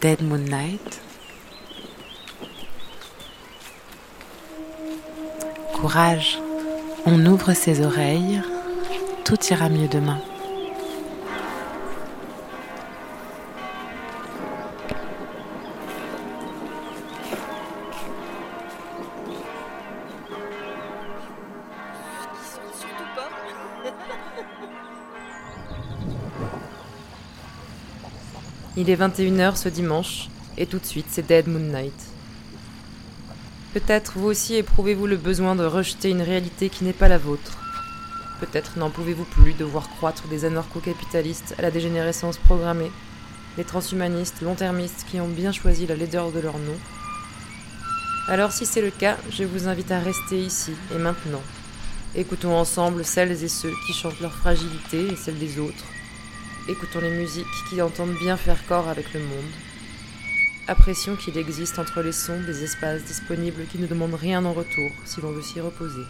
Dead Moon Night. Courage, on ouvre ses oreilles, tout ira mieux demain. Il est 21h ce dimanche, et tout de suite c'est Dead Moon Night. Peut-être vous aussi éprouvez-vous le besoin de rejeter une réalité qui n'est pas la vôtre. Peut-être n'en pouvez-vous plus de voir croître des anarcho-capitalistes à la dégénérescence programmée, des transhumanistes long-termistes qui ont bien choisi la laideur de leur nom. Alors si c'est le cas, je vous invite à rester ici et maintenant. Écoutons ensemble celles et ceux qui chantent leur fragilité et celle des autres, Écoutons les musiques qui entendent bien faire corps avec le monde. Apprécions qu'il existe entre les sons des espaces disponibles qui ne demandent rien en retour si l'on veut s'y reposer.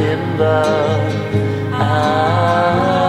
Limbo. the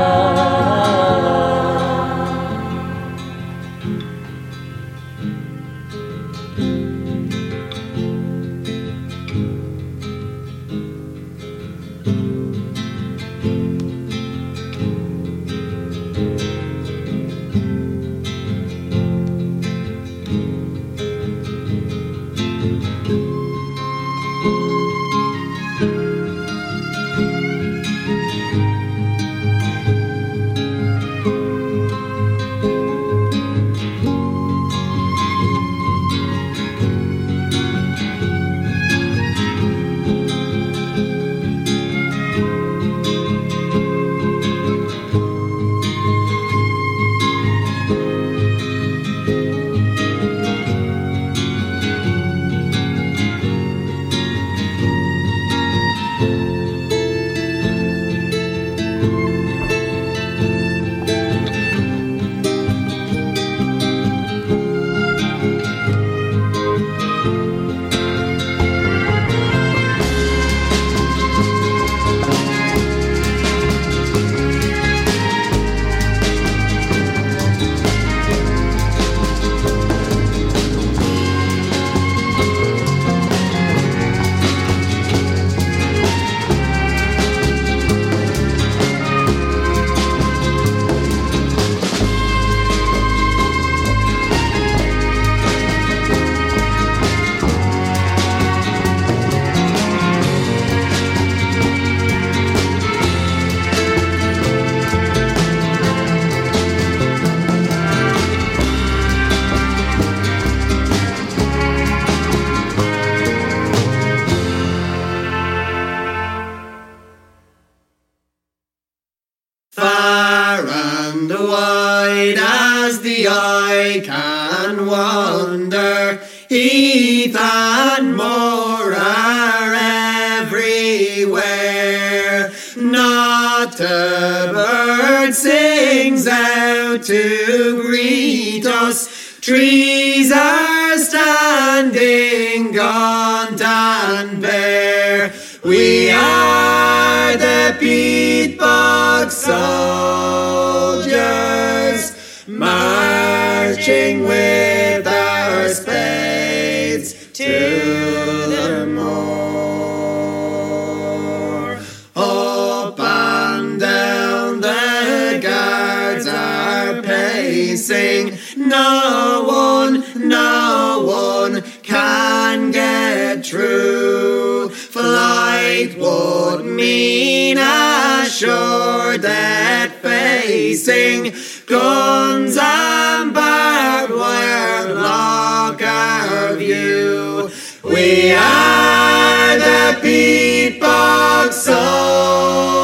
Old Mina shore that facing guns and barbed wire block our view. We are the peatbog soldiers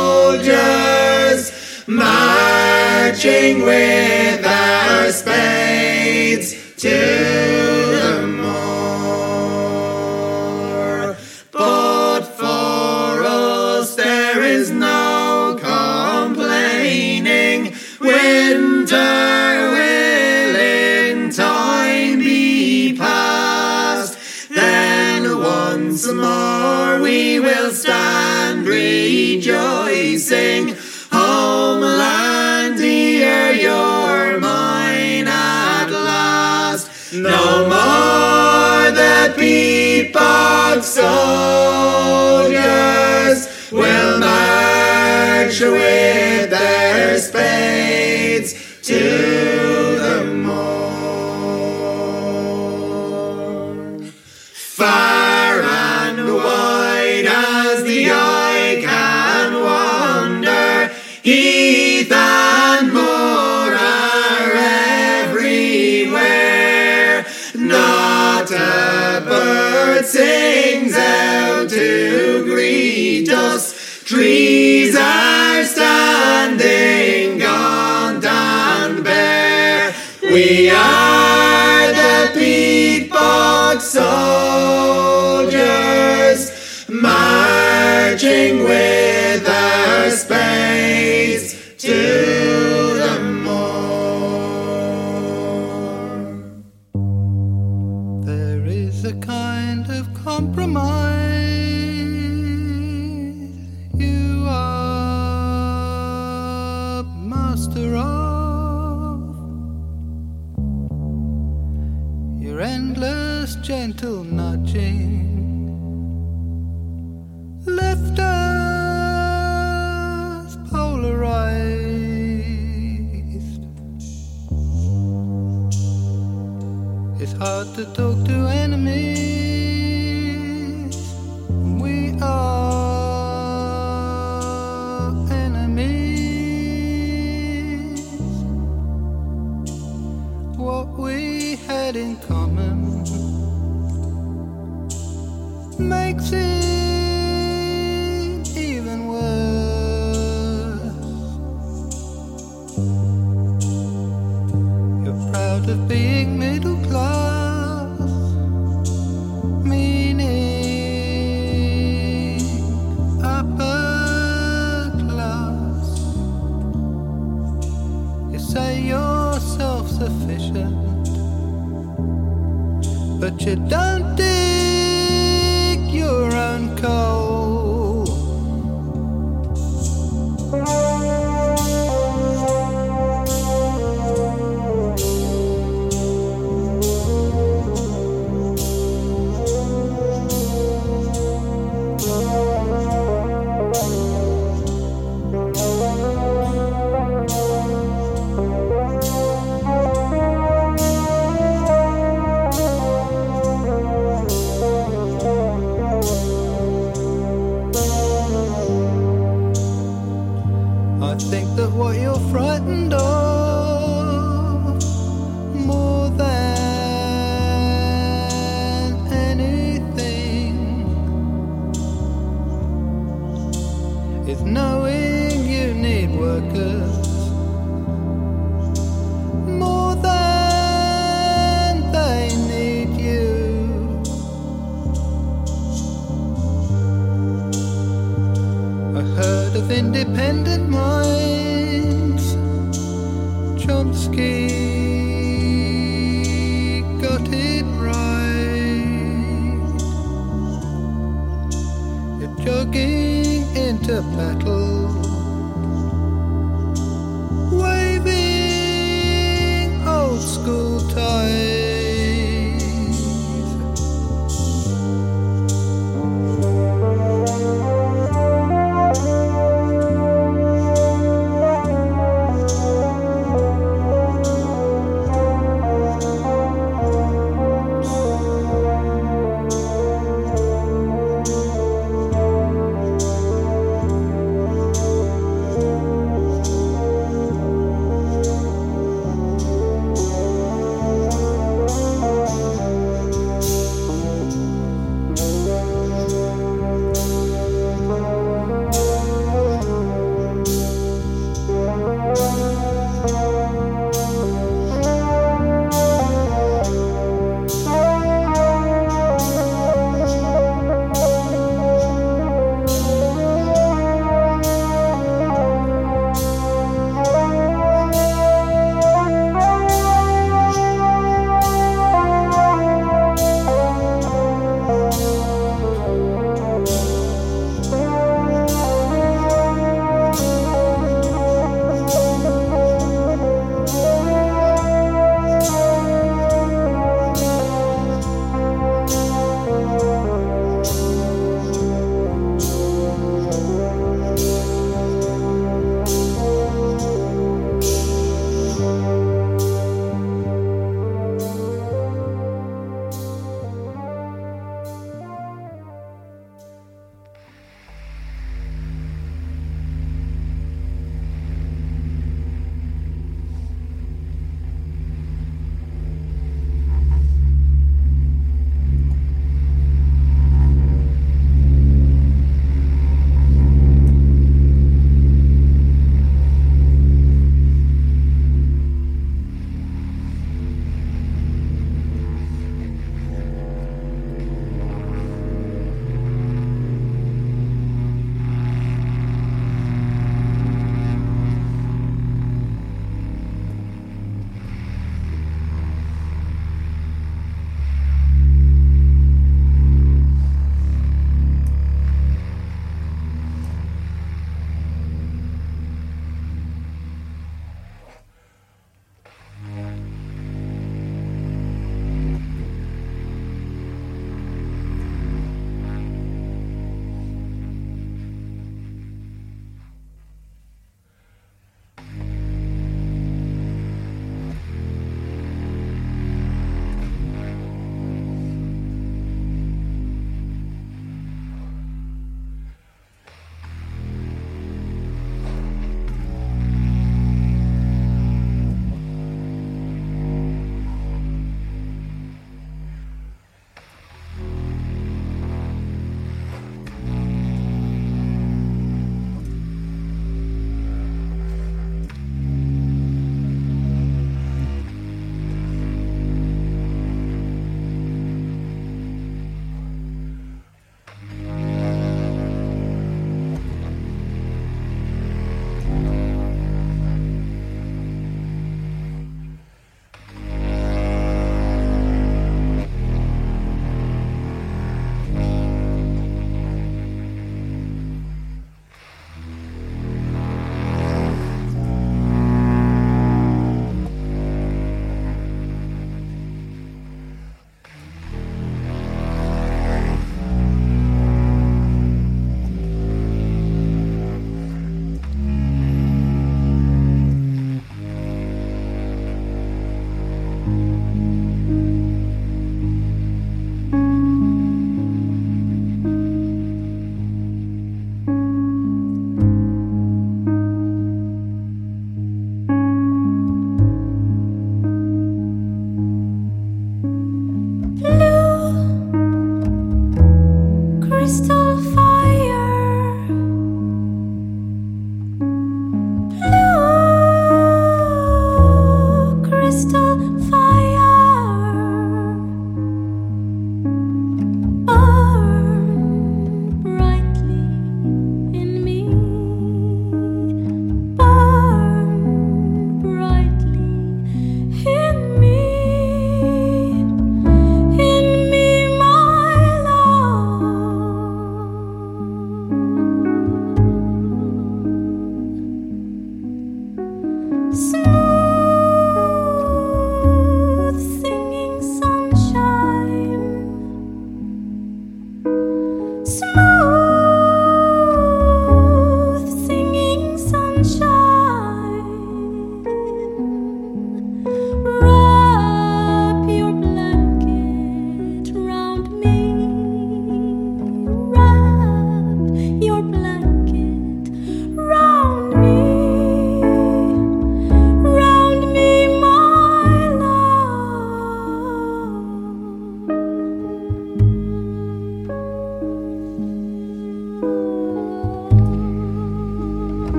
marching with our spades to soldiers will march with their spades to the moor. Far and wide as the eye can wander, heath and moor are everywhere. Not a bird sings to greet us. Trees are standing gaunt and bare. We are the peatbog soldiers marching with. te tocar. settle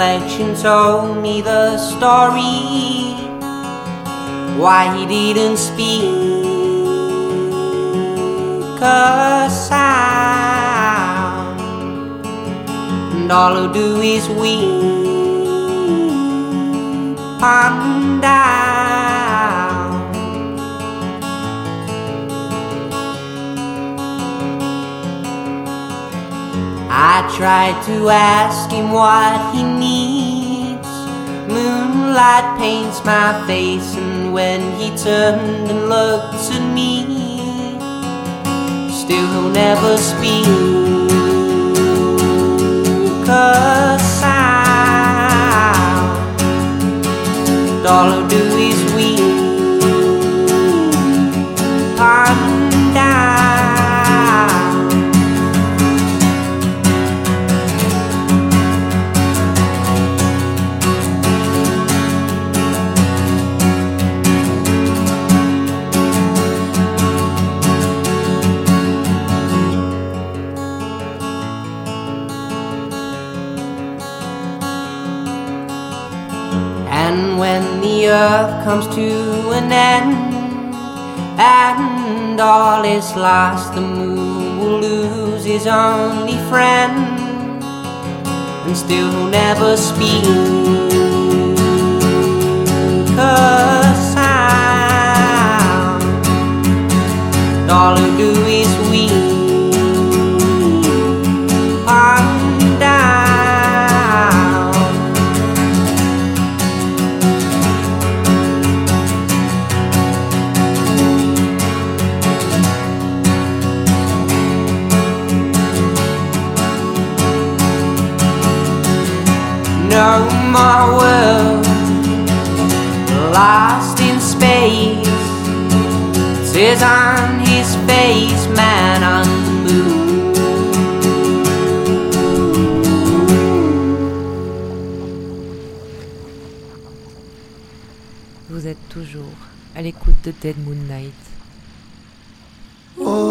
Reflection told me the story. Why he didn't speak a sound, and all he'll do is weep and down. I tried to ask him what he needs. Moonlight paints my face, and when he turned and looked at me, still he'll never speak. A sound, and all he'll do is weep. comes to an end, and all is lost. The moon will lose his only friend, and still he'll never speak. Cause sound, all he do is weep. my world, lost in space. Tears on his face, man unmoved. Vous êtes toujours à l'écoute de Dead Moon Night. Oh.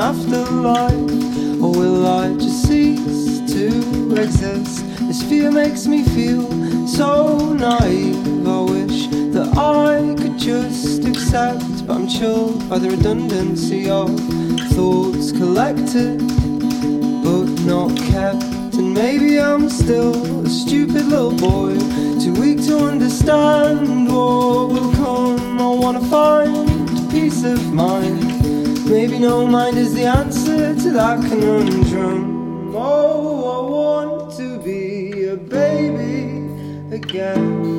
afterlife? Or will I just cease to exist? This fear makes me feel so naive. I wish that I could just accept, but I'm chilled by the redundancy of thoughts collected the answer to that conundrum. Oh, I want to be a baby again.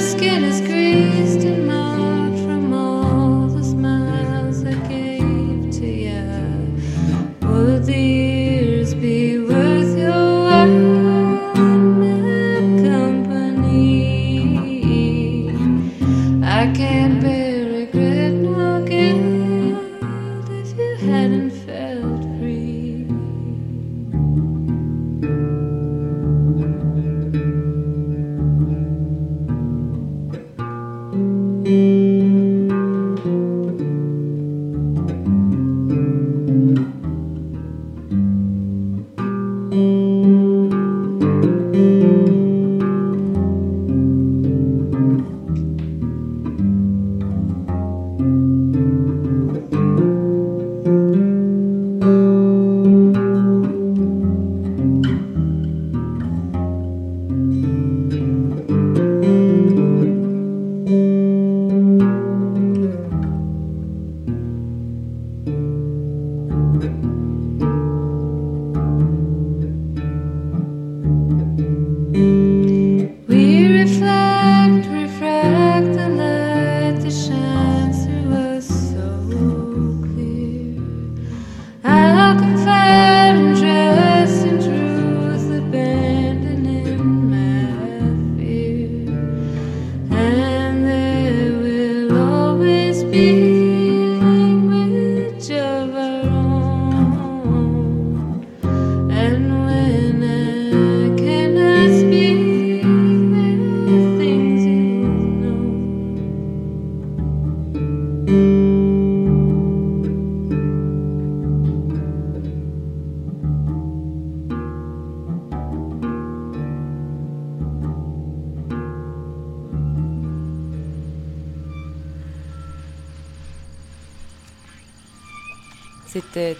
skin is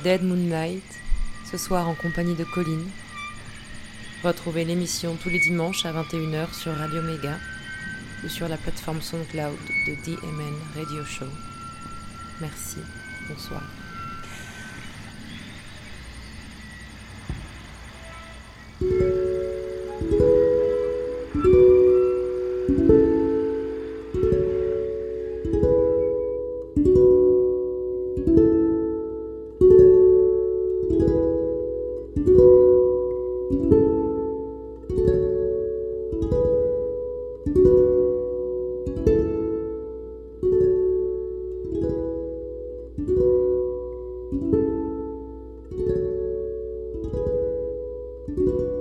Dead Moonlight, ce soir en compagnie de Colline. Retrouvez l'émission tous les dimanches à 21h sur Radio Méga ou sur la plateforme SoundCloud de DMN Radio Show. Merci, bonsoir. Thank